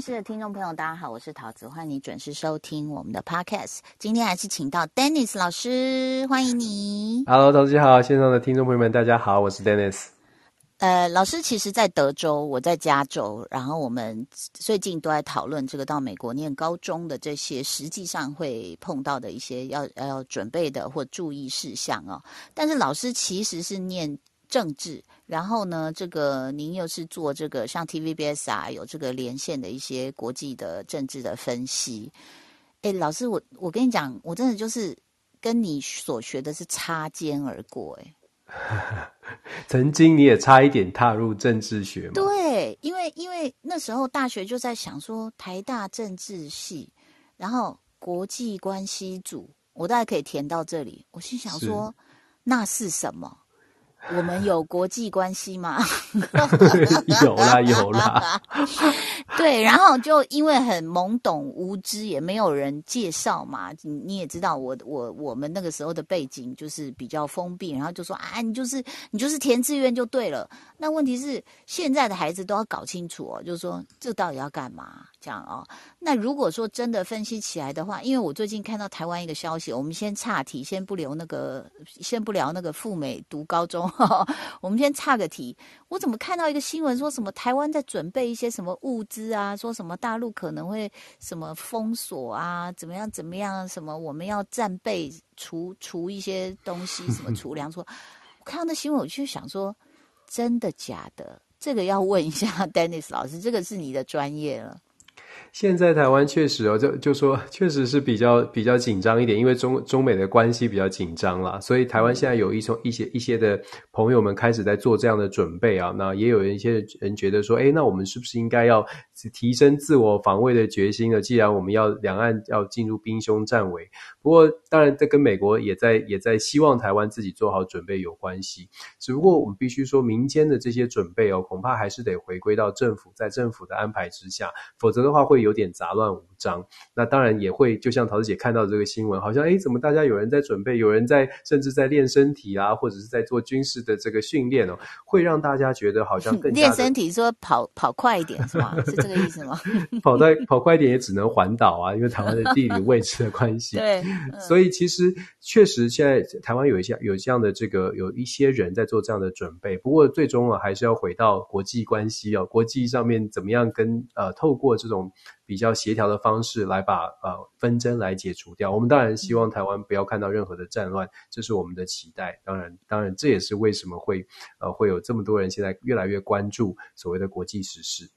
人心事的听众朋友，大家好，我是桃子，欢迎你准时收听我们的 podcast。今天还是请到 Dennis 老师，欢迎你。Hello，同学好，线上的听众朋友们，大家好，我是 Dennis。呃，老师其实在德州，我在加州，然后我们最近都在讨论这个到美国念高中的这些实际上会碰到的一些要要准备的或注意事项哦。但是老师其实是念政治，然后呢，这个您又是做这个像 TVBS 啊，有这个连线的一些国际的政治的分析。哎，老师，我我跟你讲，我真的就是跟你所学的是擦肩而过，哎。曾经你也差一点踏入政治学嘛？对，因为因为那时候大学就在想说台大政治系，然后国际关系组，我大概可以填到这里。我心想说，那是什么？我们有国际关系吗？有 啦有啦。对，然后就因为很懵懂无知，也没有人介绍嘛。你你也知道我，我我们那个时候的背景就是比较封闭，然后就说啊，你就是你就是填志愿就对了。那问题是现在的孩子都要搞清楚哦，就是说这到底要干嘛这样哦。那如果说真的分析起来的话，因为我最近看到台湾一个消息，我们先岔题，先不留那个，先不聊那个赴美读高中，呵呵我们先岔个题。我怎么看到一个新闻，说什么台湾在准备一些什么物资啊？说什么大陆可能会什么封锁啊？怎么样怎么样？什么我们要战备储储一些东西，什么储粮？说，看到那新闻，我就想说，真的假的？这个要问一下 Dennis 老师，这个是你的专业了。现在台湾确实哦，就就说确实是比较比较紧张一点，因为中中美的关系比较紧张啦，所以台湾现在有一种一些一些的朋友们开始在做这样的准备啊。那也有一些人觉得说，哎，那我们是不是应该要提升自我防卫的决心呢？既然我们要两岸要进入兵凶战危，不过当然这跟美国也在也在希望台湾自己做好准备有关系。只不过我们必须说，民间的这些准备哦，恐怕还是得回归到政府，在政府的安排之下，否则的话会有点杂乱无章。那当然也会，就像桃子姐看到这个新闻，好像哎，怎么大家有人在准备，有人在甚至在练身体啊，或者是在做军事的这个训练哦，会让大家觉得好像更 练身体，说跑跑快一点是吗？是这个意思吗？跑在跑快一点也只能环岛啊，因为台湾的地理位置的关系。对，嗯、所以其实确实现在台湾有一些有这样的这个有一些人在做这样的准备，不过最终啊还是要回到国际关系哦，国际上面怎么样跟呃透过这种。比较协调的方式来把呃纷争来解除掉。我们当然希望台湾不要看到任何的战乱，这是我们的期待。当然，当然这也是为什么会呃会有这么多人现在越来越关注所谓的国际时事。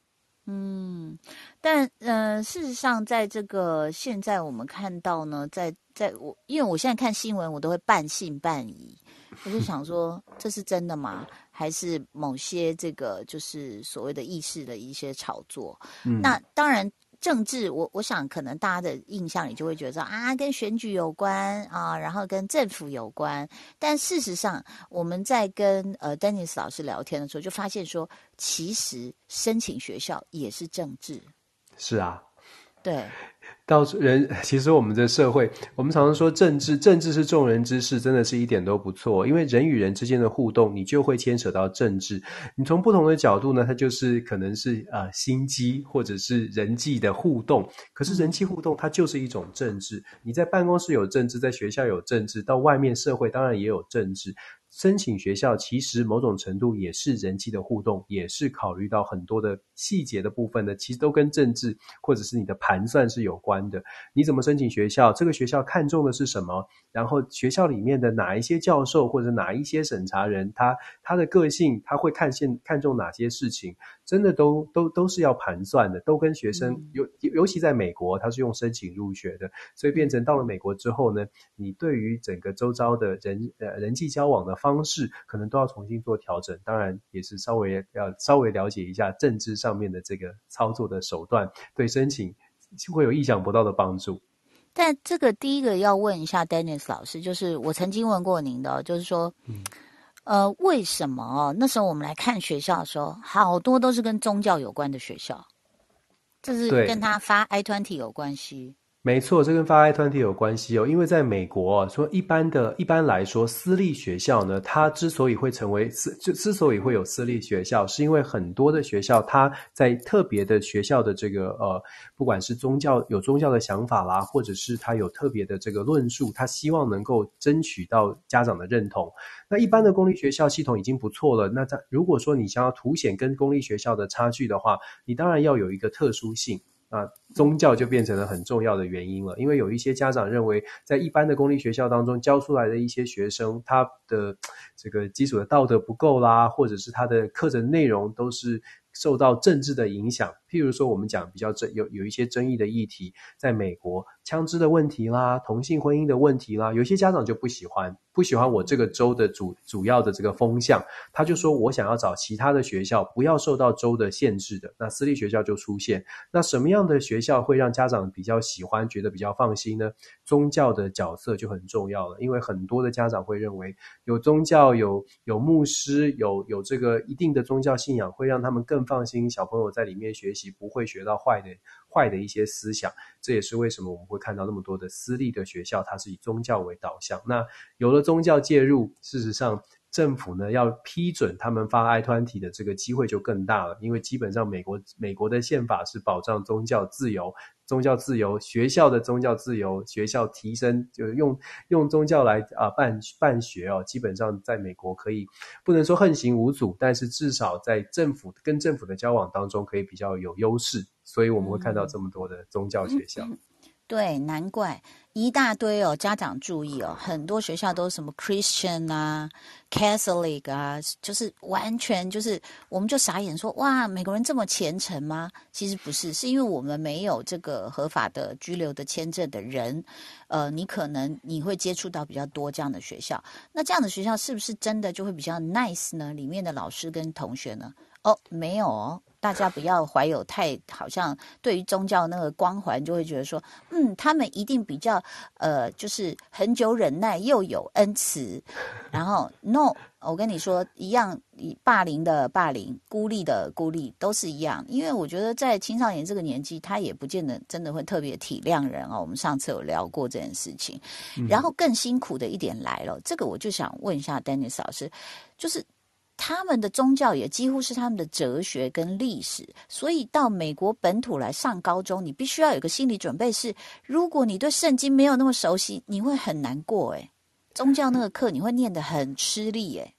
嗯，但呃，事实上，在这个现在我们看到呢，在在我因为我现在看新闻，我都会半信半疑，我就想说这是真的吗？还是某些这个就是所谓的意识的一些炒作？嗯、那当然。政治，我我想可能大家的印象里就会觉得说啊，跟选举有关啊，然后跟政府有关。但事实上，我们在跟呃 Dennis 老师聊天的时候，就发现说，其实申请学校也是政治。是啊，对。到人，其实我们的社会，我们常常说政治，政治是众人之事，真的是一点都不错。因为人与人之间的互动，你就会牵扯到政治。你从不同的角度呢，它就是可能是呃心机，或者是人际的互动。可是人际互动，它就是一种政治。你在办公室有政治，在学校有政治，到外面社会当然也有政治。申请学校其实某种程度也是人际的互动，也是考虑到很多的细节的部分呢，其实都跟政治或者是你的盘算是有关的。你怎么申请学校？这个学校看重的是什么？然后学校里面的哪一些教授或者哪一些审查人，他他的个性，他会看现看重哪些事情？真的都都都是要盘算的，都跟学生尤尤其在美国，他是用申请入学的，所以变成到了美国之后呢，你对于整个周遭的人呃人际交往的方式，可能都要重新做调整。当然，也是稍微要稍微了解一下政治上面的这个操作的手段，对申请会有意想不到的帮助。但这个第一个要问一下 Dennis 老师，就是我曾经问过您的，就是说。嗯呃，为什么哦？那时候我们来看学校的时候，好多都是跟宗教有关的学校，这是跟他发 I twenty 有关系。没错，这跟发 I 团体有关系哦。因为在美国，说一般的一般来说，私立学校呢，它之所以会成为私，就之所以会有私立学校，是因为很多的学校，它在特别的学校的这个呃，不管是宗教有宗教的想法啦，或者是他有特别的这个论述，他希望能够争取到家长的认同。那一般的公立学校系统已经不错了。那在如果说你想要凸显跟公立学校的差距的话，你当然要有一个特殊性。啊，宗教就变成了很重要的原因了，因为有一些家长认为，在一般的公立学校当中教出来的一些学生，他的这个基础的道德不够啦，或者是他的课程内容都是受到政治的影响。譬如说，我们讲比较争有有一些争议的议题，在美国枪支的问题啦，同性婚姻的问题啦，有些家长就不喜欢。不喜欢我这个州的主主要的这个风向，他就说我想要找其他的学校，不要受到州的限制的。那私立学校就出现。那什么样的学校会让家长比较喜欢，觉得比较放心呢？宗教的角色就很重要了，因为很多的家长会认为，有宗教、有有牧师、有有这个一定的宗教信仰，会让他们更放心，小朋友在里面学习不会学到坏的。坏的一些思想，这也是为什么我们会看到那么多的私立的学校，它是以宗教为导向。那有了宗教介入，事实上政府呢要批准他们发 i 团体的这个机会就更大了，因为基本上美国美国的宪法是保障宗教自由。宗教自由，学校的宗教自由，学校提升就用用宗教来啊办办学哦，基本上在美国可以不能说横行无阻，但是至少在政府跟政府的交往当中可以比较有优势，所以我们会看到这么多的宗教学校。对，难怪一大堆哦，家长注意哦，很多学校都是什么 Christian 啊、Catholic 啊，就是完全就是我们就傻眼说哇，美国人这么虔诚吗？其实不是，是因为我们没有这个合法的居留的签证的人，呃，你可能你会接触到比较多这样的学校，那这样的学校是不是真的就会比较 nice 呢？里面的老师跟同学呢？哦，没有哦。大家不要怀有太好像对于宗教那个光环，就会觉得说，嗯，他们一定比较呃，就是很久忍耐又有恩慈。然后，no，我跟你说一样，霸凌的霸凌，孤立的孤立，都是一样。因为我觉得在青少年这个年纪，他也不见得真的会特别体谅人哦。我们上次有聊过这件事情。然后更辛苦的一点来了，这个我就想问一下 Dennis 老师，就是。他们的宗教也几乎是他们的哲学跟历史，所以到美国本土来上高中，你必须要有个心理准备，是如果你对圣经没有那么熟悉，你会很难过。诶宗教那个课你会念得很吃力。诶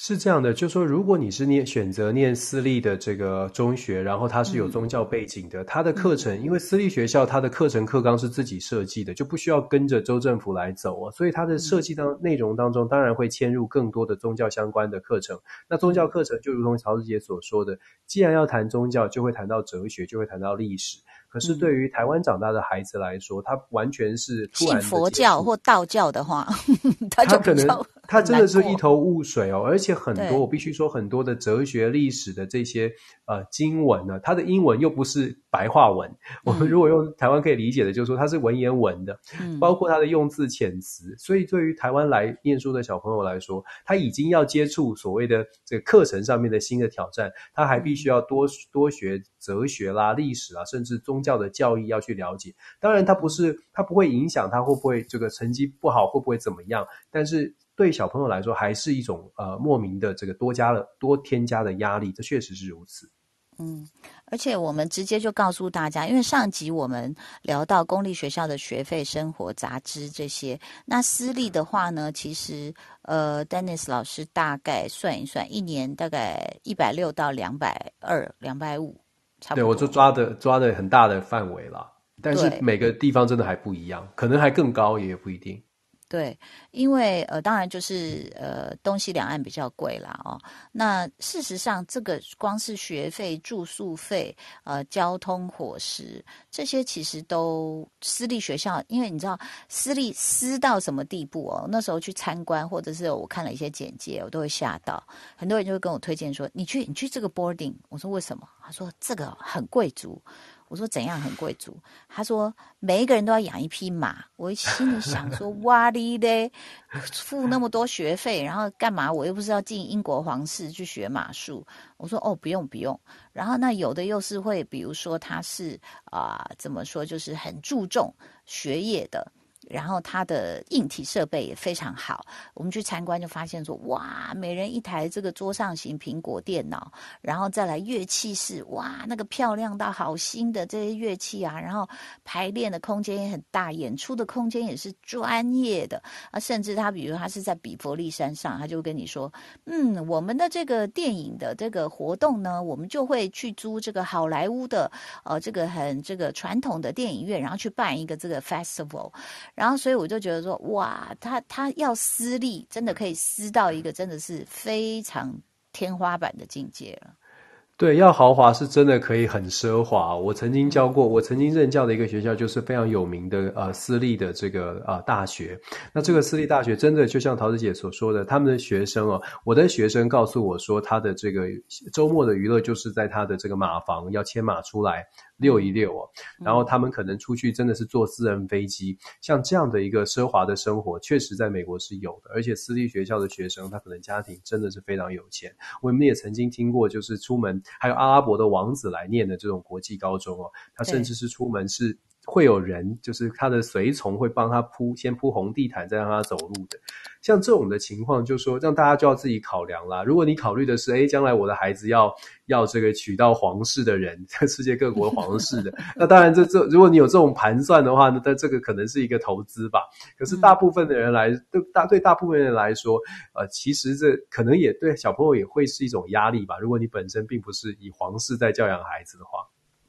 是这样的，就说如果你是念选择念私立的这个中学，然后它是有宗教背景的，它的课程，因为私立学校它的课程课纲是自己设计的，就不需要跟着州政府来走啊，所以它的设计当内容当中，当然会嵌入更多的宗教相关的课程。那宗教课程就如同曹志杰所说的，既然要谈宗教，就会谈到哲学，就会谈到历史。可是对于台湾长大的孩子来说，他完全是突然佛教或道教的话，他可能他真的是一头雾水哦。而且很多，我必须说，很多的哲学、历史的这些呃经文呢，它的英文又不是白话文。我们如果用台湾可以理解的，就是说它是文言文的，包括它的用字遣词。所以对于台湾来念书的小朋友来说，他已经要接触所谓的这个课程上面的新的挑战，他还必须要多多学哲学啦、历史啊，甚至宗教的教义要去了解。当然，它不是它不会影响他会不会这个成绩不好，会不会怎么样，但是。对小朋友来说，还是一种呃莫名的这个多加了多添加的压力，这确实是如此。嗯，而且我们直接就告诉大家，因为上集我们聊到公立学校的学费、生活杂志这些，那私立的话呢，其实呃，Dennis 老师大概算一算，一年大概一百六到两百二、两百五，差不多。对，我就抓的抓的很大的范围了，但是每个地方真的还不一样，可能还更高，也不一定。对，因为呃，当然就是呃，东西两岸比较贵啦哦。那事实上，这个光是学费、住宿费、呃，交通、伙食这些，其实都私立学校，因为你知道私立私到什么地步哦？那时候去参观，或者是我看了一些简介，我都会吓到。很多人就会跟我推荐说：“你去，你去这个 boarding。”我说：“为什么？”他说：“这个很贵族。”我说怎样很贵族？他说每一个人都要养一匹马。我心里想说哇哩嘞，付那么多学费，然后干嘛？我又不是要进英国皇室去学马术。我说哦，不用不用。然后那有的又是会，比如说他是啊，怎么说，就是很注重学业的。然后它的硬体设备也非常好，我们去参观就发现说，哇，每人一台这个桌上型苹果电脑，然后再来乐器室，哇，那个漂亮到好新的这些乐器啊，然后排练的空间也很大，演出的空间也是专业的啊，甚至他比如他是在比佛利山上，他就跟你说，嗯，我们的这个电影的这个活动呢，我们就会去租这个好莱坞的呃这个很这个传统的电影院，然后去办一个这个 festival。然后，所以我就觉得说，哇，他他要私立，真的可以私到一个真的是非常天花板的境界了。对，要豪华是真的可以很奢华。我曾经教过，我曾经任教的一个学校就是非常有名的呃私立的这个呃大学。那这个私立大学真的就像桃子姐所说的，他们的学生哦，我的学生告诉我说，他的这个周末的娱乐就是在他的这个马房要牵马出来。溜一溜哦，然后他们可能出去真的是坐私人飞机，像这样的一个奢华的生活，确实在美国是有的。而且私立学校的学生，他可能家庭真的是非常有钱。我们也曾经听过，就是出门还有阿拉伯的王子来念的这种国际高中哦，他甚至是出门是。会有人，就是他的随从会帮他铺，先铺红地毯，再让他走路的。像这种的情况，就说让大家就要自己考量啦。如果你考虑的是，哎，将来我的孩子要要这个娶到皇室的人，在世界各国皇室的，那当然这这，如果你有这种盘算的话，那这这个可能是一个投资吧。可是大部分的人来，对大对大部分人来说，呃，其实这可能也对小朋友也会是一种压力吧。如果你本身并不是以皇室在教养孩子的话。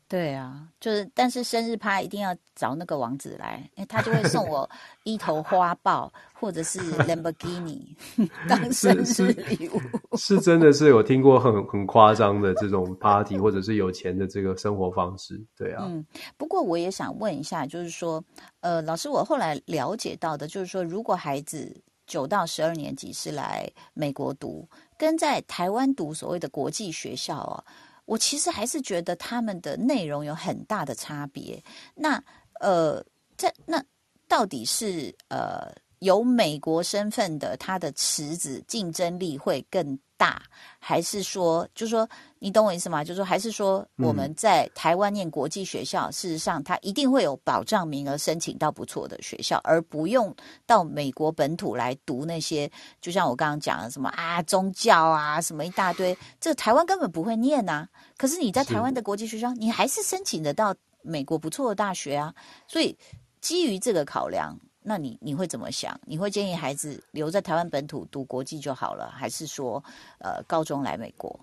对啊，就是，但是生日趴一定要找那个王子来，因为，他就会送 我一头花豹或者是 Lamborghini 当生日礼物。是真的是有听过很很夸张的这种 party，或者是有钱的这个生活方式。对啊，嗯，不过我也想问一下，就是说，呃，老师，我后来了解到的，就是说，如果孩子九到十二年级是来美国读，跟在台湾读所谓的国际学校哦。我其实还是觉得他们的内容有很大的差别。那呃，在那到底是呃有美国身份的，他的池子竞争力会更大，还是说，就是说，你懂我意思吗？就是说，还是说我们在台湾念国际学校，事实上他一定会有保障名额，申请到不错的学校，而不用到美国本土来读那些，就像我刚刚讲的什么啊宗教啊什么一大堆，这台湾根本不会念呐。可是你在台湾的国际学校，你还是申请得到美国不错的大学啊。所以基于这个考量。那你你会怎么想？你会建议孩子留在台湾本土读国际就好了，还是说，呃，高中来美国？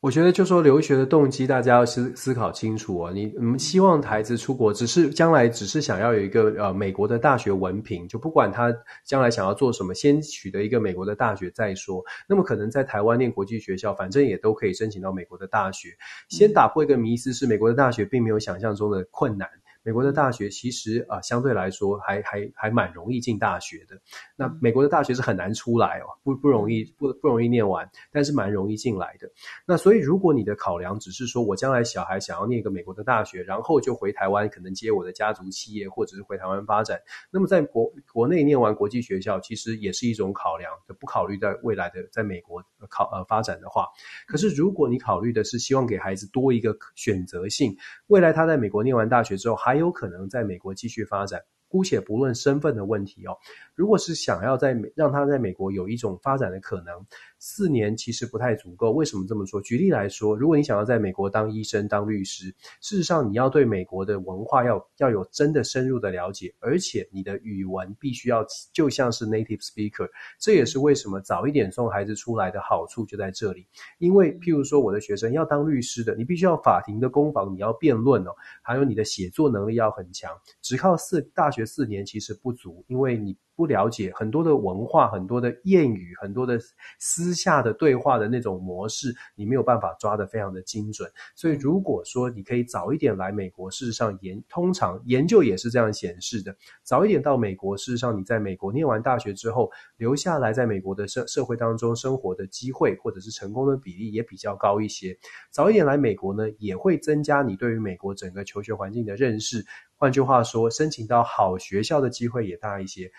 我觉得，就说留学的动机，大家要思思考清楚哦。你你们希望孩子出国，只是将来只是想要有一个呃美国的大学文凭，就不管他将来想要做什么，先取得一个美国的大学再说。那么可能在台湾念国际学校，反正也都可以申请到美国的大学。先打破一个迷思，是美国的大学并没有想象中的困难。美国的大学其实啊，相对来说还还还蛮容易进大学的。那美国的大学是很难出来哦，不不容易，不不容易念完，但是蛮容易进来的。那所以，如果你的考量只是说我将来小孩想要念一个美国的大学，然后就回台湾可能接我的家族企业，或者是回台湾发展，那么在国国内念完国际学校，其实也是一种考量，不考虑在未来的在美国考呃发展的话。可是如果你考虑的是希望给孩子多一个选择性，未来他在美国念完大学之后还还有可能在美国继续发展。姑且不论身份的问题哦，如果是想要在美让他在美国有一种发展的可能，四年其实不太足够。为什么这么说？举例来说，如果你想要在美国当医生、当律师，事实上你要对美国的文化要要有真的深入的了解，而且你的语文必须要就像是 native speaker。这也是为什么早一点送孩子出来的好处就在这里。因为譬如说我的学生要当律师的，你必须要法庭的攻防，你要辩论哦，还有你的写作能力要很强，只靠四大学。学四年其实不足，因为你。不了解很多的文化、很多的谚语、很多的私下的对话的那种模式，你没有办法抓得非常的精准。所以，如果说你可以早一点来美国，事实上研通常研究也是这样显示的，早一点到美国，事实上你在美国念完大学之后留下来，在美国的社社会当中生活的机会，或者是成功的比例也比较高一些。早一点来美国呢，也会增加你对于美国整个求学环境的认识。换句话说，申请到好学校的机会也大一些。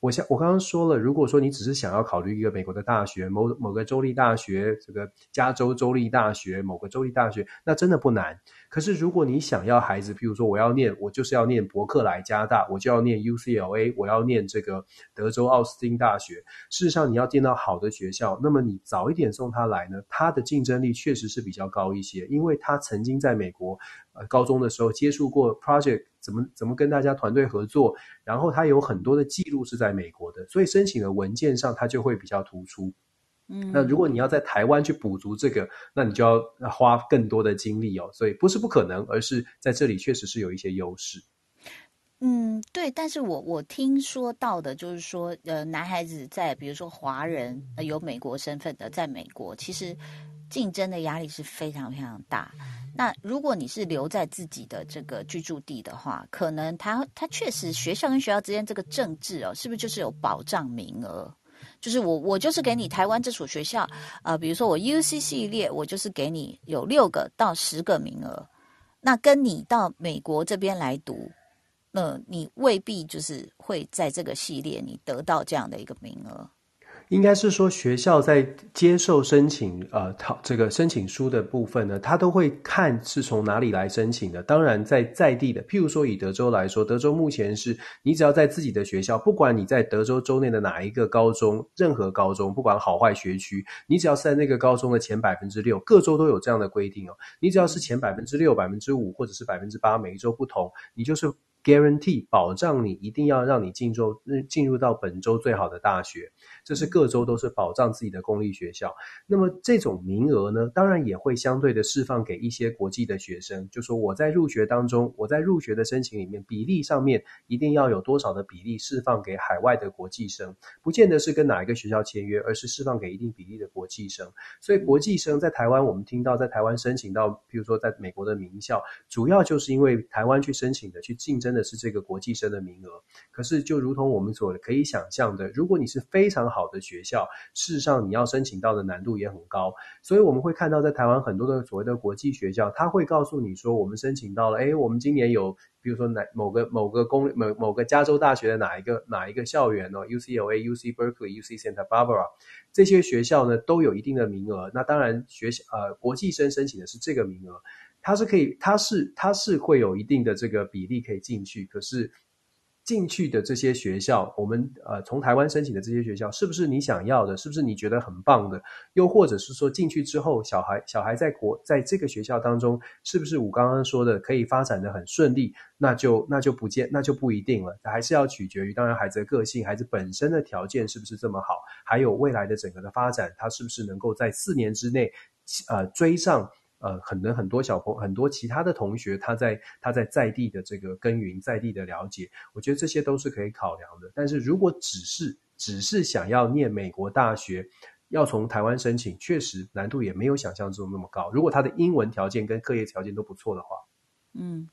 我像我刚刚说了，如果说你只是想要考虑一个美国的大学，某某个州立大学，这个加州州立大学，某个州立大学，那真的不难。可是如果你想要孩子，譬如说我要念，我就是要念伯克莱加大，我就要念 UCLA，我要念这个德州奥斯汀大学。事实上，你要进到好的学校，那么你早一点送他来呢，他的竞争力确实是比较高一些，因为他曾经在美国呃高中的时候接触过 project。怎么怎么跟大家团队合作？然后他有很多的记录是在美国的，所以申请的文件上他就会比较突出。嗯，那如果你要在台湾去补足这个，那你就要花更多的精力哦。所以不是不可能，而是在这里确实是有一些优势。嗯，对。但是我我听说到的就是说，呃，男孩子在比如说华人有美国身份的，在美国其实竞争的压力是非常非常大。那如果你是留在自己的这个居住地的话，可能他他确实学校跟学校之间这个政治哦，是不是就是有保障名额？就是我我就是给你台湾这所学校，呃，比如说我 U C 系列，我就是给你有六个到十个名额。那跟你到美国这边来读，那你未必就是会在这个系列你得到这样的一个名额。应该是说，学校在接受申请呃，讨这个申请书的部分呢，他都会看是从哪里来申请的。当然，在在地的，譬如说以德州来说，德州目前是你只要在自己的学校，不管你在德州州内的哪一个高中，任何高中，不管好坏学区，你只要是在那个高中的前百分之六，各州都有这样的规定哦。你只要是前百分之六、百分之五，或者是百分之八，每一周不同，你就是 guarantee 保障你一定要让你进入进入到本州最好的大学。这是各州都是保障自己的公立学校，那么这种名额呢，当然也会相对的释放给一些国际的学生。就说我在入学当中，我在入学的申请里面，比例上面一定要有多少的比例释放给海外的国际生，不见得是跟哪一个学校签约，而是释放给一定比例的国际生。所以国际生在台湾，我们听到在台湾申请到，譬如说在美国的名校，主要就是因为台湾去申请的，去竞争的是这个国际生的名额。可是就如同我们所可以想象的，如果你是非常好的学校，事实上你要申请到的难度也很高，所以我们会看到在台湾很多的所谓的国际学校，他会告诉你说，我们申请到了，哎，我们今年有，比如说哪某个某个公某某个加州大学的哪一个哪一个校园哦，UCLA、UC Berkeley、UC Santa Barbara 这些学校呢都有一定的名额。那当然学校呃国际生申请的是这个名额，它是可以，它是它是会有一定的这个比例可以进去，可是。进去的这些学校，我们呃从台湾申请的这些学校，是不是你想要的？是不是你觉得很棒的？又或者是说进去之后，小孩小孩在国在这个学校当中，是不是我刚刚说的可以发展的很顺利？那就那就不见那就不一定了，还是要取决于当然孩子的个性，孩子本身的条件是不是这么好，还有未来的整个的发展，他是不是能够在四年之内呃追上。呃，可能很多小朋很多其他的同学，他在他在在地的这个耕耘，在地的了解，我觉得这些都是可以考量的。但是如果只是只是想要念美国大学，要从台湾申请，确实难度也没有想象中那么高。如果他的英文条件跟课业条件都不错的话。嗯，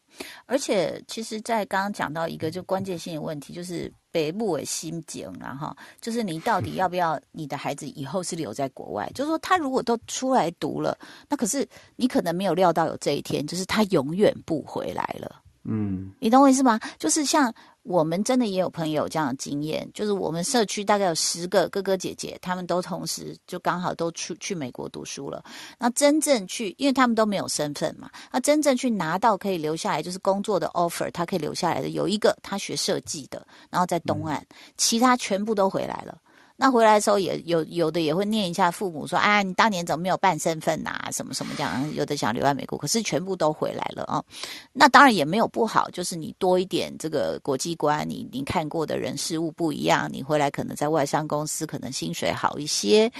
而且其实，在刚刚讲到一个就关键性的问题，就是北部的心境然后就是你到底要不要你的孩子以后是留在国外？就是说，他如果都出来读了，那可是你可能没有料到有这一天，就是他永远不回来了。嗯，你懂我意思吗？就是像。我们真的也有朋友这样的经验，就是我们社区大概有十个哥哥姐姐，他们都同时就刚好都出去美国读书了。那真正去，因为他们都没有身份嘛，那真正去拿到可以留下来就是工作的 offer，他可以留下来的有一个他学设计的，然后在东岸，其他全部都回来了。那回来的时候也有有的也会念一下父母说，啊，你当年怎么没有办身份呐？什么什么这样？有的想留在美国，可是全部都回来了啊。那当然也没有不好，就是你多一点这个国际观，你你看过的人事物不一样，你回来可能在外商公司可能薪水好一些。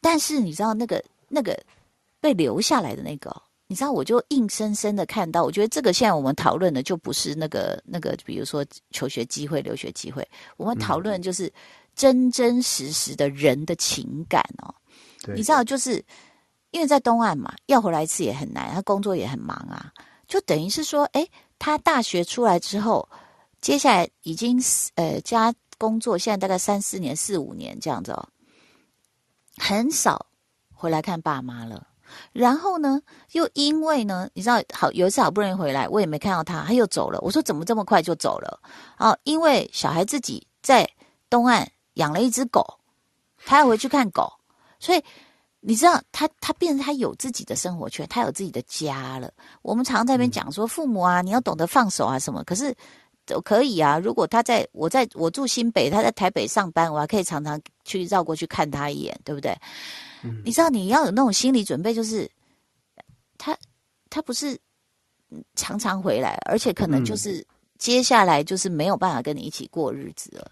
但是你知道那个那个被留下来的那个，你知道，我就硬生生的看到，我觉得这个现在我们讨论的就不是那个那个，比如说求学机会、留学机会，我们讨论就是真真实实的人的情感哦。你知道，就是因为在东岸嘛，要回来一次也很难，他工作也很忙啊，就等于是说，哎，他大学出来之后，接下来已经呃加工作，现在大概三四年、四五年这样子哦，很少回来看爸妈了。然后呢，又因为呢，你知道，好有一次好不容易回来，我也没看到他，他又走了。我说怎么这么快就走了？哦，因为小孩自己在东岸养了一只狗，他要回去看狗，所以你知道，他他变成他有自己的生活圈，他有自己的家了。我们常常在那边讲说，父母啊，你要懂得放手啊什么。可是都可以啊，如果他在我在我住新北，他在台北上班，我还可以常常去绕过去看他一眼，对不对？你知道你要有那种心理准备，就是他他不是常常回来，而且可能就是接下来就是没有办法跟你一起过日子了。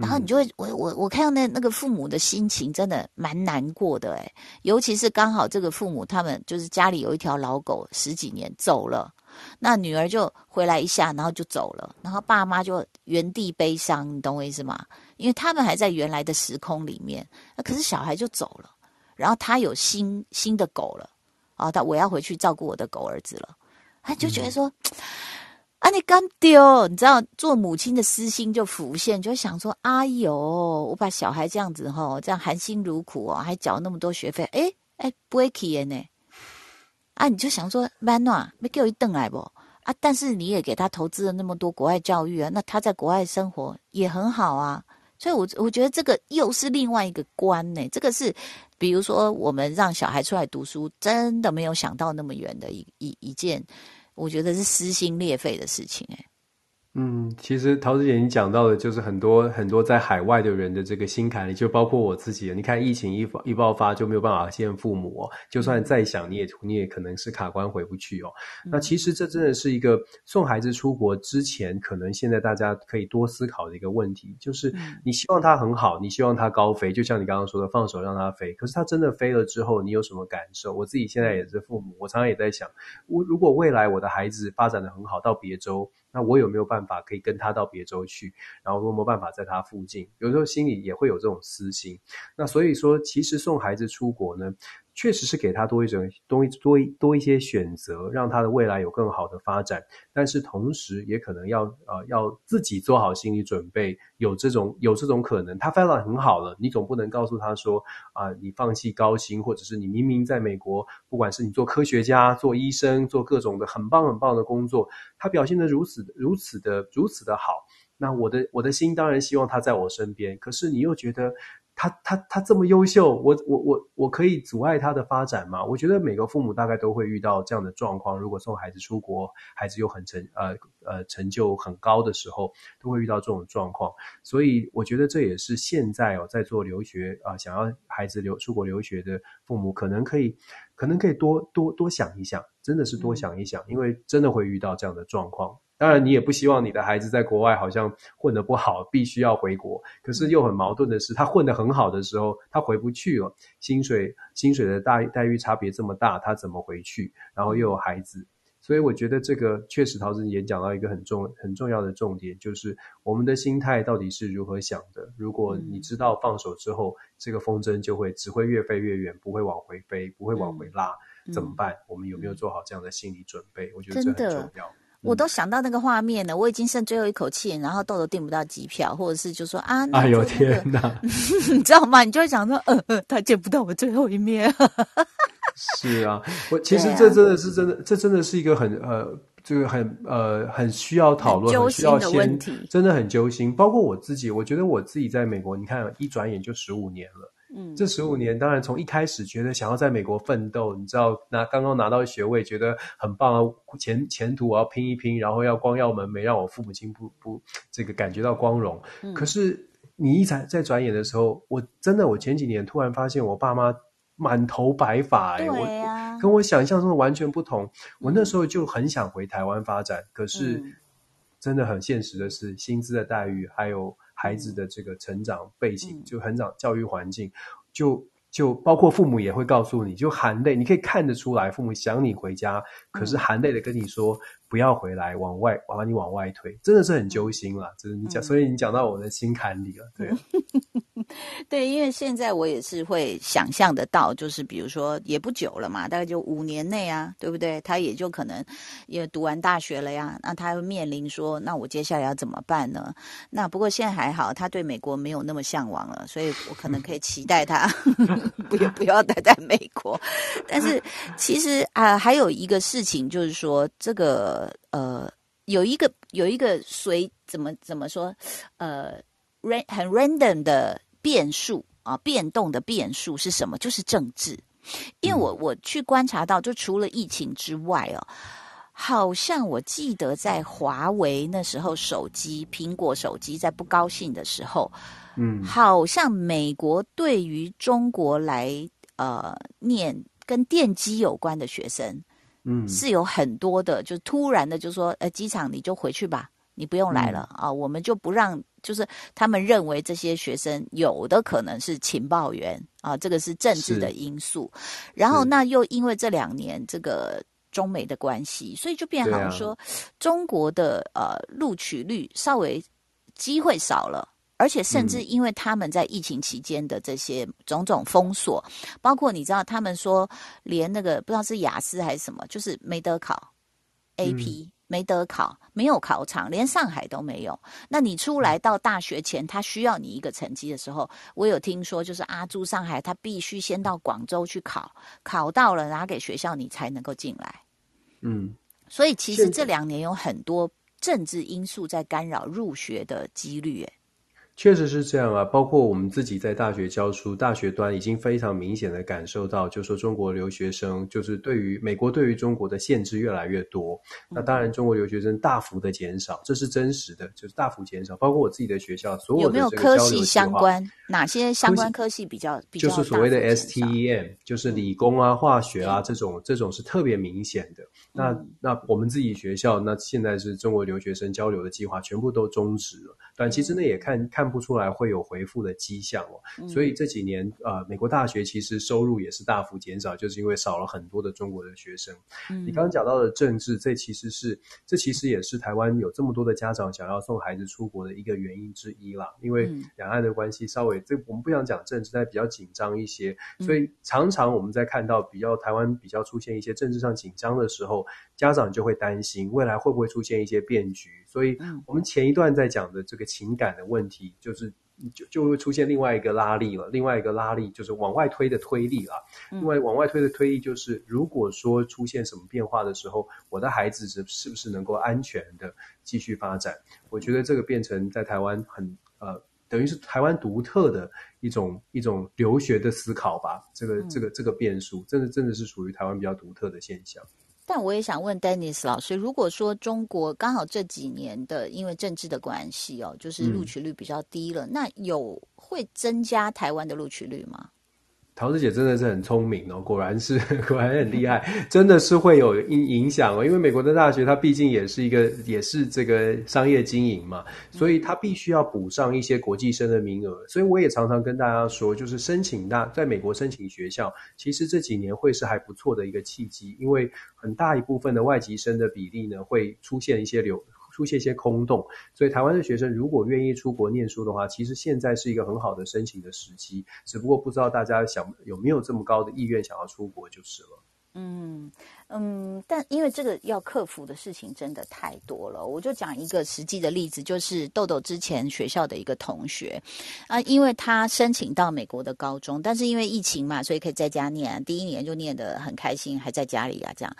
然后你就会，我我我看到那那个父母的心情真的蛮难过的诶尤其是刚好这个父母他们就是家里有一条老狗十几年走了，那女儿就回来一下，然后就走了，然后爸妈就原地悲伤，你懂我意思吗？因为他们还在原来的时空里面，那可是小孩就走了。然后他有新新的狗了，啊，他我要回去照顾我的狗儿子了，他就觉得说，啊，你刚丢，你知道做母亲的私心就浮现，就想说，哎呦，我把小孩这样子哈，这样含辛茹苦哦，还缴那么多学费，哎哎，不会气呢，啊，你就想说，曼诺没给我一顿来不？啊，但是你也给他投资了那么多国外教育啊，那他在国外生活也很好啊。所以，我我觉得这个又是另外一个关呢。这个是，比如说，我们让小孩出来读书，真的没有想到那么远的一一一件，我觉得是撕心裂肺的事情哎。嗯，其实陶子姐你讲到的，就是很多很多在海外的人的这个心坎里，就包括我自己。你看疫情一一爆发，就没有办法见父母哦。就算再想，你也你也可能是卡关回不去哦。那其实这真的是一个送孩子出国之前，可能现在大家可以多思考的一个问题，就是你希望他很好，你希望他高飞，就像你刚刚说的，放手让他飞。可是他真的飞了之后，你有什么感受？我自己现在也是父母，我常常也在想，我如果未来我的孩子发展的很好，到别州。那我有没有办法可以跟他到别州去？然后有没有办法在他附近？有时候心里也会有这种私心。那所以说，其实送孩子出国呢？确实是给他多一种多一多多一些选择，让他的未来有更好的发展。但是同时，也可能要呃要自己做好心理准备，有这种有这种可能。他发展很好了，你总不能告诉他说啊，你放弃高薪，或者是你明明在美国，不管是你做科学家、做医生、做各种的很棒很棒的工作，他表现的如此如此的如此的好，那我的我的心当然希望他在我身边。可是你又觉得。他他他这么优秀，我我我我可以阻碍他的发展吗？我觉得每个父母大概都会遇到这样的状况。如果送孩子出国，孩子又很成呃呃成就很高的时候，都会遇到这种状况。所以我觉得这也是现在哦，在做留学啊，想要孩子留出国留学的父母，可能可以可能可以多多多想一想，真的是多想一想，因为真的会遇到这样的状况。当然，你也不希望你的孩子在国外好像混得不好，必须要回国。可是又很矛盾的是，他混得很好的时候，他回不去了。薪水薪水的待待遇差别这么大，他怎么回去？然后又有孩子，所以我觉得这个确实，陶子也讲到一个很重很重要的重点，就是我们的心态到底是如何想的。如果你知道放手之后，这个风筝就会只会越飞越远，不会往回飞，不会往回拉，怎么办？我们有没有做好这样的心理准备？我觉得这很重要。我都想到那个画面了，我已经剩最后一口气，然后豆豆订不到机票，或者是就说啊，哎呦天哪，你知道吗？你就会想说，呃，他见不到我最后一面。是啊，我 其实这真的是真的，这真的是一个很呃，这个很呃很需要讨论、很需要先，真的很揪心。包括我自己，我觉得我自己在美国，你看一转眼就十五年了。嗯，这十五年当然从一开始觉得想要在美国奋斗，你知道拿刚刚拿到学位觉得很棒啊，前前途我要拼一拼，然后要光耀门楣，让我父母亲不不这个感觉到光荣。可是你一在在转眼的时候，我真的我前几年突然发现我爸妈满头白发，哎，我跟我想象中的完全不同。我那时候就很想回台湾发展，可是真的很现实的是薪资的待遇还有。孩子的这个成长背景，就成长教育环境，就就包括父母也会告诉你，就含泪，你可以看得出来，父母想你回家，可是含泪的跟你说不要回来，往外把你往外推，真的是很揪心了。就是你讲，所以你讲到我的心坎里了，对。对，因为现在我也是会想象得到，就是比如说也不久了嘛，大概就五年内啊，对不对？他也就可能也读完大学了呀，那他会面临说，那我接下来要怎么办呢？那不过现在还好，他对美国没有那么向往了，所以我可能可以期待他 不要不要待在美国。但是其实啊，还有一个事情就是说，这个呃，有一个有一个随怎么怎么说，呃，ran 很 random 的。变数啊，变动的变数是什么？就是政治。因为我我去观察到，就除了疫情之外哦，好像我记得在华为那时候，手机苹果手机在不高兴的时候，嗯，好像美国对于中国来呃念跟电机有关的学生，嗯，是有很多的，就突然的就说，呃，机场你就回去吧。你不用来了。啊，我们就不让，就是他们认为这些学生有的可能是情报员啊，这个是政治的因素。然后那又因为这两年这个中美的关系，所以就变好像说中国的呃录取率稍微机会少了，而且甚至因为他们在疫情期间的这些种种封锁，包括你知道他们说连那个不知道是雅思还是什么，就是没得考 AP。没得考，没有考场，连上海都没有。那你出来到大学前，他需要你一个成绩的时候，我有听说，就是阿，住上海，他必须先到广州去考，考到了拿给学校，你才能够进来。嗯，所以其实这两年有很多政治因素在干扰入学的几率。诶。确实是这样啊，包括我们自己在大学教书，大学端已经非常明显的感受到，就说中国留学生就是对于美国对于中国的限制越来越多。那当然，中国留学生大幅的减少，这是真实的，就是大幅减少。包括我自己的学校，所有的有科系相关？哪些相关科系比较比较？就是所谓的 STEM，就是理工啊、化学啊这种，这种是特别明显的。那那我们自己学校，那现在是中国留学生交流的计划全部都终止了。短期之内也看看。不出来会有回复的迹象哦，所以这几年呃，美国大学其实收入也是大幅减少，就是因为少了很多的中国的学生。你刚刚讲到的政治，这其实是这其实也是台湾有这么多的家长想要送孩子出国的一个原因之一啦。因为两岸的关系稍微这我们不想讲政治，但比较紧张一些，所以常常我们在看到比较台湾比较出现一些政治上紧张的时候，家长就会担心未来会不会出现一些变局。所以我们前一段在讲的这个情感的问题。就是就就会出现另外一个拉力了，另外一个拉力就是往外推的推力了。另外往外推的推力就是，如果说出现什么变化的时候，我的孩子是是不是能够安全的继续发展？我觉得这个变成在台湾很呃，等于是台湾独特的一种一种留学的思考吧。这个这个这个变数，真的真的是属于台湾比较独特的现象。但我也想问 Dennis 老师，如果说中国刚好这几年的因为政治的关系哦，就是录取率比较低了，那有会增加台湾的录取率吗？桃子姐真的是很聪明哦，果然是 果然很厉害，真的是会有影影响哦。因为美国的大学它毕竟也是一个也是这个商业经营嘛，所以它必须要补上一些国际生的名额。所以我也常常跟大家说，就是申请大在美国申请学校，其实这几年会是还不错的一个契机，因为很大一部分的外籍生的比例呢会出现一些流。出现一些空洞，所以台湾的学生如果愿意出国念书的话，其实现在是一个很好的申请的时机。只不过不知道大家想有没有这么高的意愿想要出国就是了。嗯嗯，但因为这个要克服的事情真的太多了，我就讲一个实际的例子，就是豆豆之前学校的一个同学啊，因为他申请到美国的高中，但是因为疫情嘛，所以可以在家念，第一年就念得很开心，还在家里啊这样。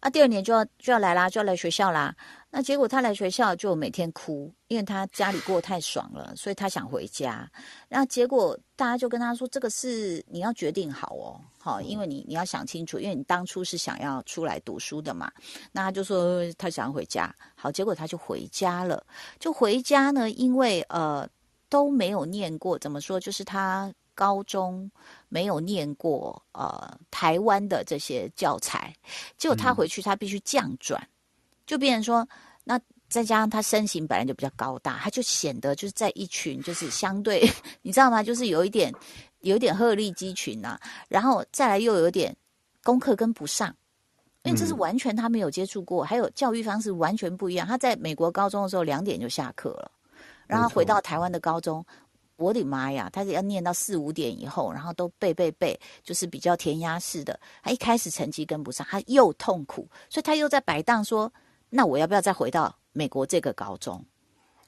啊，第二年就要就要来啦，就要来学校啦。那结果他来学校就每天哭，因为他家里过得太爽了，所以他想回家。那结果大家就跟他说：“这个是你要决定好哦，好，因为你你要想清楚，因为你当初是想要出来读书的嘛。”那他就说他想要回家。好，结果他就回家了。就回家呢，因为呃都没有念过，怎么说？就是他。高中没有念过呃台湾的这些教材，结果他回去他必须降转，就变成说，那再加上他身形本来就比较高大，他就显得就是在一群就是相对 你知道吗？就是有一点有点鹤立鸡群呐、然后再来又有点功课跟不上，因为这是嗯完全他没有接触过，还有教育方式完全不一样。他在美国高中的时候两点就下课了，然后回到台湾的高中。我的妈呀！他是要念到四五点以后，然后都背背背，就是比较填鸭式的。他一开始成绩跟不上，他又痛苦，所以他又在摆荡说：“那我要不要再回到美国这个高中？”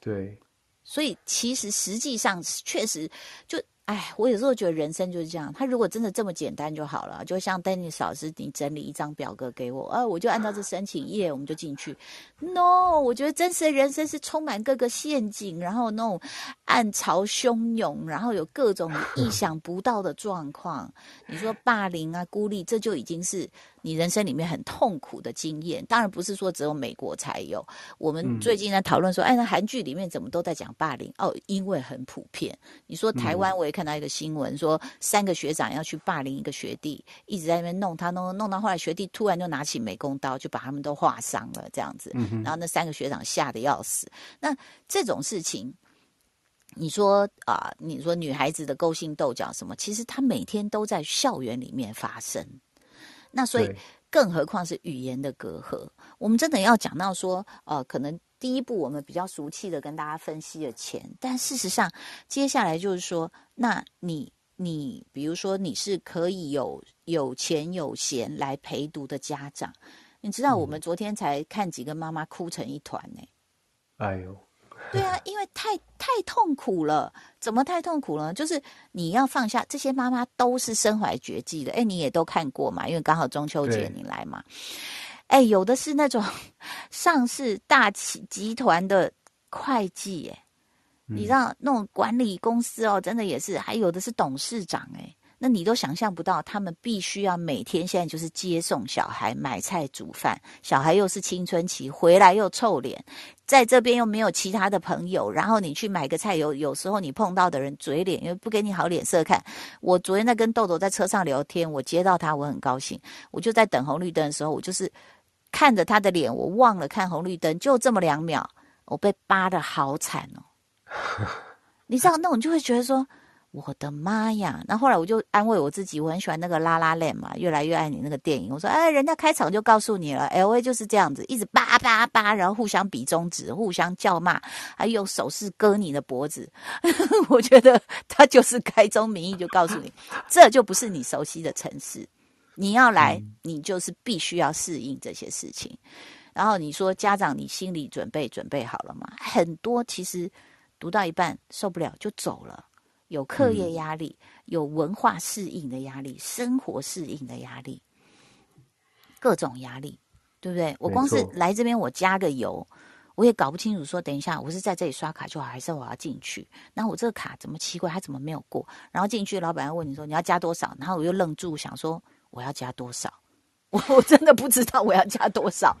对，所以其实实际上确实就。哎，我有时候觉得人生就是这样。他如果真的这么简单就好了，就像 Dennis 老师，你整理一张表格给我，啊，我就按照这申请页，我们就进去。No，我觉得真实的人生是充满各个陷阱，然后那种暗潮汹涌，然后有各种意想不到的状况。你说霸凌啊、孤立，这就已经是你人生里面很痛苦的经验。当然不是说只有美国才有，我们嗯最近在讨论说，哎，那韩剧里面怎么都在讲霸凌？哦，因为很普遍。你说台湾，我也看到一个新闻，说三个学长要去霸凌一个学弟，一直在那边弄他，弄弄到后来，学弟突然就拿起美工刀，就把他们都划伤了，这样子。然后那三个学长吓得要死。那这种事情。你说啊、你说女孩子的勾心斗角什么，其实她每天都在校园里面发生。那所以，更何况是语言的隔阂。我们真的要讲到说，呃，可能第一步我们比较俗气的跟大家分析了钱，但事实上，接下来就是说，那你你比如说你是可以有有钱有闲来陪读的家长，你知道我们昨天才看几个妈妈哭成一团呢、哎呦，对啊，因为太太痛苦了。怎么太痛苦了？就是你要放下这些妈妈都是身怀绝技的，哎，你也都看过嘛？因为刚好中秋节你来嘛。哎，有的是那种 上市大企集团的会计，哎，你知道那种管理公司哦，真的也是，还有的是董事长，哎。那你都想象不到，他们必须要每天现在就是接送小孩、买菜、煮饭，小孩又是青春期，回来又臭脸，在这边又没有其他的朋友，然后你去买个菜，有有时候你碰到的人嘴脸又不给你好脸色看。我昨天在跟豆豆在车上聊天，我接到他，我很高兴，我就在等红绿灯的时候，我就是看着他的脸，我忘了看红绿灯，就这么两秒，我被扒的好惨哦。你知道那我就会觉得说。我的妈呀！那后来我就安慰我自己，我很喜欢那个拉拉链嘛，越来越爱你那个电影。我说，哎，人家开场就告诉你了，L A 就是这样子，一直叭叭叭，然后互相比中指，互相叫骂，还用手势割你的脖子。我觉得他就是开宗明义就告诉你，这就不是你熟悉的城市，你要来，你就是必须要适应这些事情。然后你说家长，你心理准备准备好了吗？很多其实读到一半受不了就走了。有课业压力，有文化适应的压力，生活适应的压力，各种压力，对不对？我光是来这边，我加个油，我也搞不清楚说，等一下我是在这里刷卡就好，还是我要进去？那我这个卡怎么奇怪，它怎么没有过？然后进去，老板要问你说你要加多少，然后我又愣住，想说我要加多少？我我真的不知道我要加多少，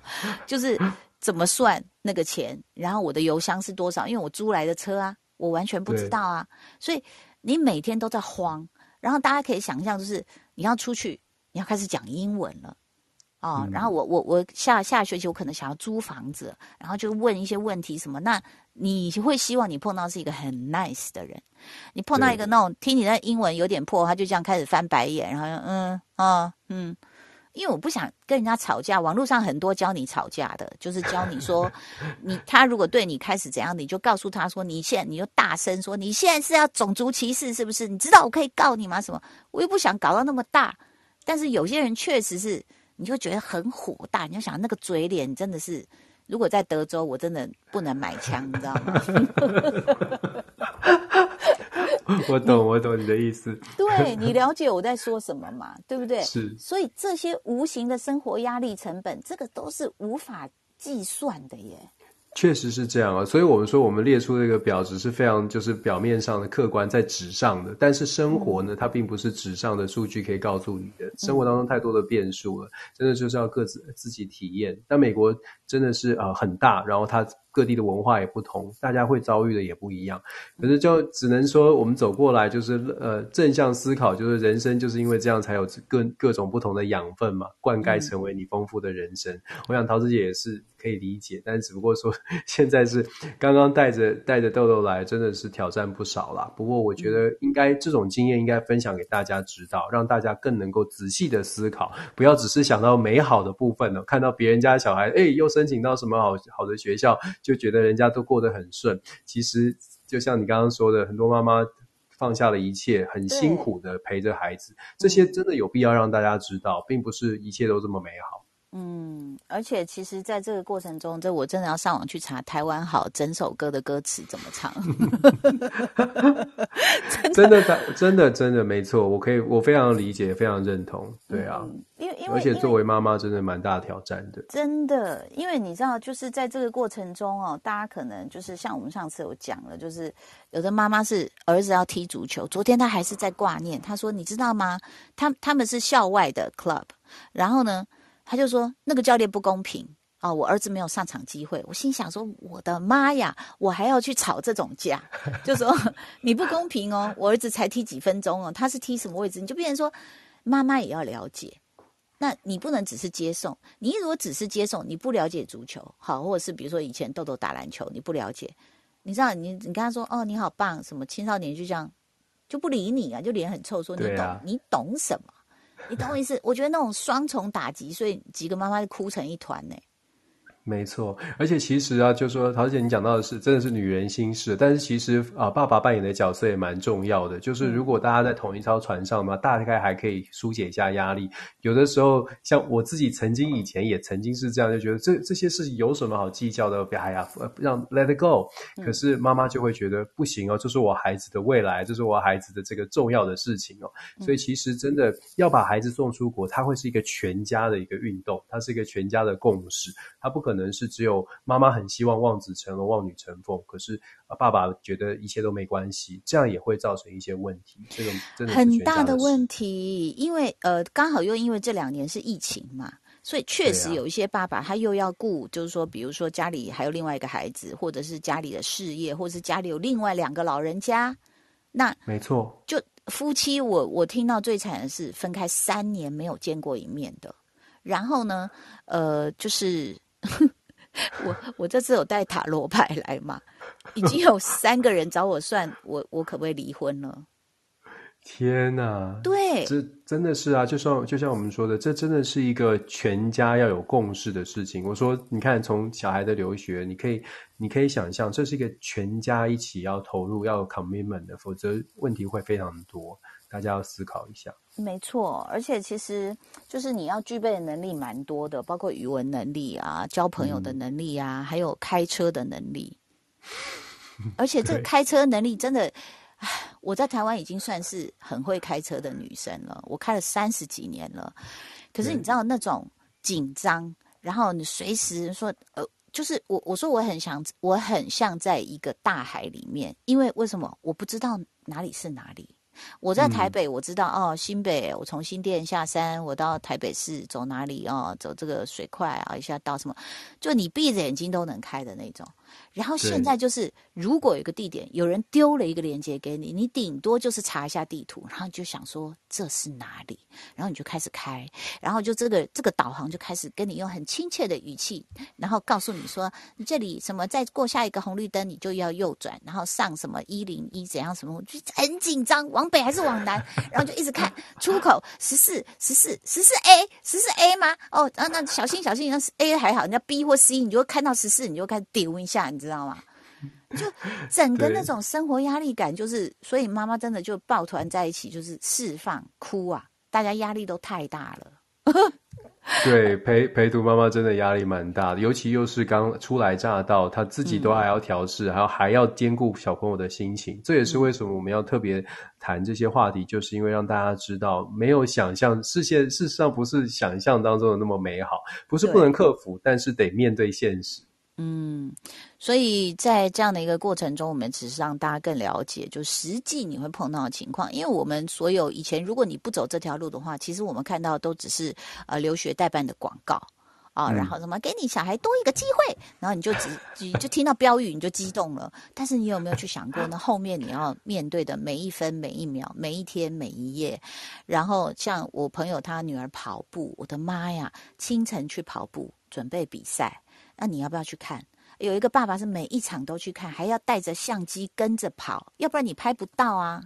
就是怎么算那个钱，然后我的油箱是多少？因为我租来的车啊，我完全不知道啊，所以你每天都在慌。然后大家可以想象，就是你要出去，你要开始讲英文了。哦，嗯然后我我我下下学期我可能想要租房子，然后就问一些问题什么，那你会希望你碰到是一个很 nice 的人，你碰到一个那种听你的英文有点破，他就这样开始翻白眼，然后嗯啊嗯，因为我不想跟人家吵架，网络上很多教你吵架的，就是教你说 你他如果对你开始怎样，你就告诉他说你现在你就大声说你现在是要种族歧视是不是？你知道我可以告你吗？什么？我又不想搞到那么大，但是有些人确实是。你就觉得很火大，你就想那个嘴脸真的是，如果在德州，我真的不能买枪，你知道吗？我懂，我懂你的意思。对你了解我在说什么嘛？对不对？是所以这些无形的生活压力成本，这个都是无法计算的耶。确实是这样啊，所以我们说我们列出这个表只是非常就是表面上的客观在纸上的，但是生活呢，它并不是纸上的数据可以告诉你的。生活当中太多的变数了，真的就是要各自自己体验。但美国真的是呃很大，然后它各地的文化也不同，大家会遭遇的也不一样。可是就只能说，我们走过来就是呃正向思考，就是人生就是因为这样才有各各种不同的养分嘛，灌溉成为你丰富的人生。我想桃子姐也是。可以理解，但只不过说 现在是刚刚带着带着豆豆来，真的是挑战不少啦。不过我觉得应该这种经验应该分享给大家知道，让大家更能够仔细的思考，不要只是想到美好的部分呢。看到别人家小孩，哎，又申请到什么好好的学校，就觉得人家都过得很顺。其实就像你刚刚说的，很多妈妈放下了一切，很辛苦的陪着孩子，这些真的有必要让大家知道，并不是一切都这么美好。嗯，而且其实，在这个过程中，这我真的要上网去查《台湾好》整首歌的歌词怎么唱。真的，真的，真的没错，我可以，我非常理解，非常认同。对啊，因为因为而且作为妈妈，真的蛮大挑战的。真的，因为你知道，就是在这个过程中哦，大家可能就是像我们上次有讲了，就是有的妈妈是儿子要踢足球，昨天他还是在挂念，他说：“你知道吗？他他们是校外的 club，然后呢？”他就说那个教练不公平啊！我儿子没有上场机会。我心想说：我的妈呀，我还要去吵这种架？就说 你不公平哦！我儿子才踢几分钟哦，他是踢什么位置？你就变成说妈妈也要了解。那你不能只是接送。你如果只是接送，你不了解足球，好，或者是比如说以前豆豆打篮球，你不了解，你知道你你跟他说哦你好棒，什么青少年就这样就不理你啊，就脸很臭，说你懂你懂什么？你懂我意思？我觉得那种双重打击，所以几个妈妈就哭成一团呢。没错，而且其实啊，就说陶姐你讲到的是真的是女人心事，但是其实啊，爸爸扮演的角色也蛮重要的。就是如果大家在同一艘船上嘛，大概还可以疏解一下压力。有的时候，像我自己曾经以前也曾经是这样，就觉得这这些事情有什么好计较的？哎呀，让 let it go。可是妈妈就会觉得不行哦，这是我孩子的未来，这是我孩子的这个重要的事情哦。所以其实真的要把孩子送出国，它会是一个全家的一个运动，它是一个全家的共识，它不可能。可能是只有妈妈很希望望子成龙、望女成凤，可是爸爸觉得一切都没关系，这样也会造成一些问题。这个真的很大的问题，因为呃，刚好又因为这两年是疫情嘛，所以确实有一些爸爸他又要顾，就是说，比如说家里还有另外一个孩子，或者是家里的事业，或者是家里有另外两个老人家，那没错，就夫妻，我我听到最惨的是分开三年没有见过一面的，然后呢，呃，就是。我 我这次有带塔罗牌来嘛？已经有三个人找我算，我我可不可以离婚了？天哪！对，这真的是啊，就像就像我们说的，这真的是一个全家要有共识的事情。我说，你看，从小孩的留学，你可以你可以想象，这是一个全家一起要投入、要有 commitment 的，否则问题会非常多。大家要思考一下，没错，而且其实就是你要具备的能力蛮多的，包括语文能力啊、交朋友的能力啊，还有开车的能力。而且这个开车能力真的，我在台湾已经算是很会开车的女生了，我开了三十几年了。可是你知道那种紧张，然后你随时说呃，就是我我说我很想，我很像在一个大海里面，因为为什么我不知道哪里是哪里。我在台北，我知道哦，新北，我从新店下山，我到台北市走哪里哦？走这个水快啊，一下到什么？就你闭着眼睛都能开的那种。然后现在就是，如果有个地点，有人丢了一个链接给你，你顶多就是查一下地图，然后你就想说这是哪里，然后你就开始开，然后就这个这个导航就开始跟你用很亲切的语气，然后告诉你说你这里什么再过下一个红绿灯你就要右转，然后上什么一零一怎样什么，就很紧张，往北还是往南，然后就一直看出口十四十四十四 A 十四 A 吗？哦，啊那小心小心，那是 A 还好，人家 B 或 C 你就会看到十四，你就开始丢一下，你知道吗？就整个那种生活压力感，就是所以妈妈真的就抱团在一起，就是释放哭啊，大家压力都太大了。对，陪陪读妈妈真的压力蛮大的，尤其又是刚初来乍到，她自己都还要调试，还要还要兼顾小朋友的心情。这也是为什么我们要特别谈这些话题，就是因为让大家知道，没有想象，事现事实上不是想象当中的那么美好，不是不能克服，但是得面对现实。嗯，所以在这样的一个过程中，我们只是让大家更了解，就实际你会碰到的情况。因为我们所有以前，如果你不走这条路的话，其实我们看到都只是呃留学代办的广告啊，然后什么给你小孩多一个机会，然后你就只就听到标语你就激动了。但是你有没有去想过呢？后面你要面对的每一分每一秒、每一天每一夜，然后像我朋友他女儿跑步，我的妈呀，清晨去跑步准备比赛，那你要不要去看？有一个爸爸是每一场都去看，还要带着相机跟着跑，要不然你拍不到啊。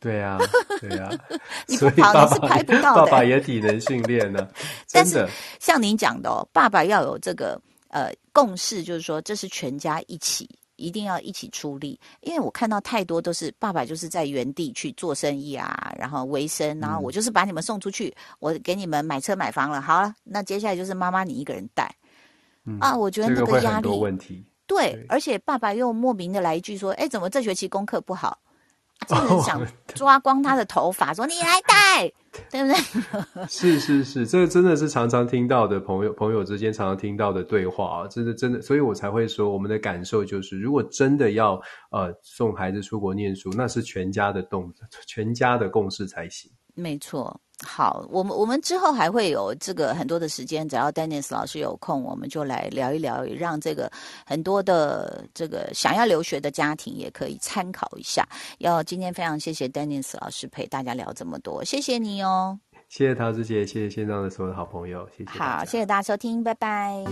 对啊，对呀，你不跑你是拍不到的。爸爸也体能训练呢，但是像您讲的哦，爸爸要有这个呃共识，就是说这是全家一起，一定要一起出力。因为我看到太多都是爸爸就是在原地去做生意啊，然后维生，然后我就是把你们送出去，我给你们买车买房了，好了，那接下来就是妈妈你一个人带。啊，我觉得那个压力，对，而且爸爸又莫名的来一句说：“哎，怎么这学期功课不好？”真的想抓光他的头发，说：“你来带，对不对？”是是是，这个真的是常常听到的朋友朋友之间常常听到的对话啊，真的真的，所以我才会说，我们的感受就是，如果真的要呃送孩子出国念书，那是全家的动，全家的共识才行。没错。好，我们我们之后还会有这个很多的时间，只要 Dennis 老师有空，我们就来聊一聊，让这个很多的这个想要留学的家庭也可以参考一下。要今天非常谢谢 Dennis 老师陪大家聊这么多，谢谢你哦。谢谢陶子姐，谢谢线上的所有好朋友，谢谢。好，谢谢大家收听，拜拜。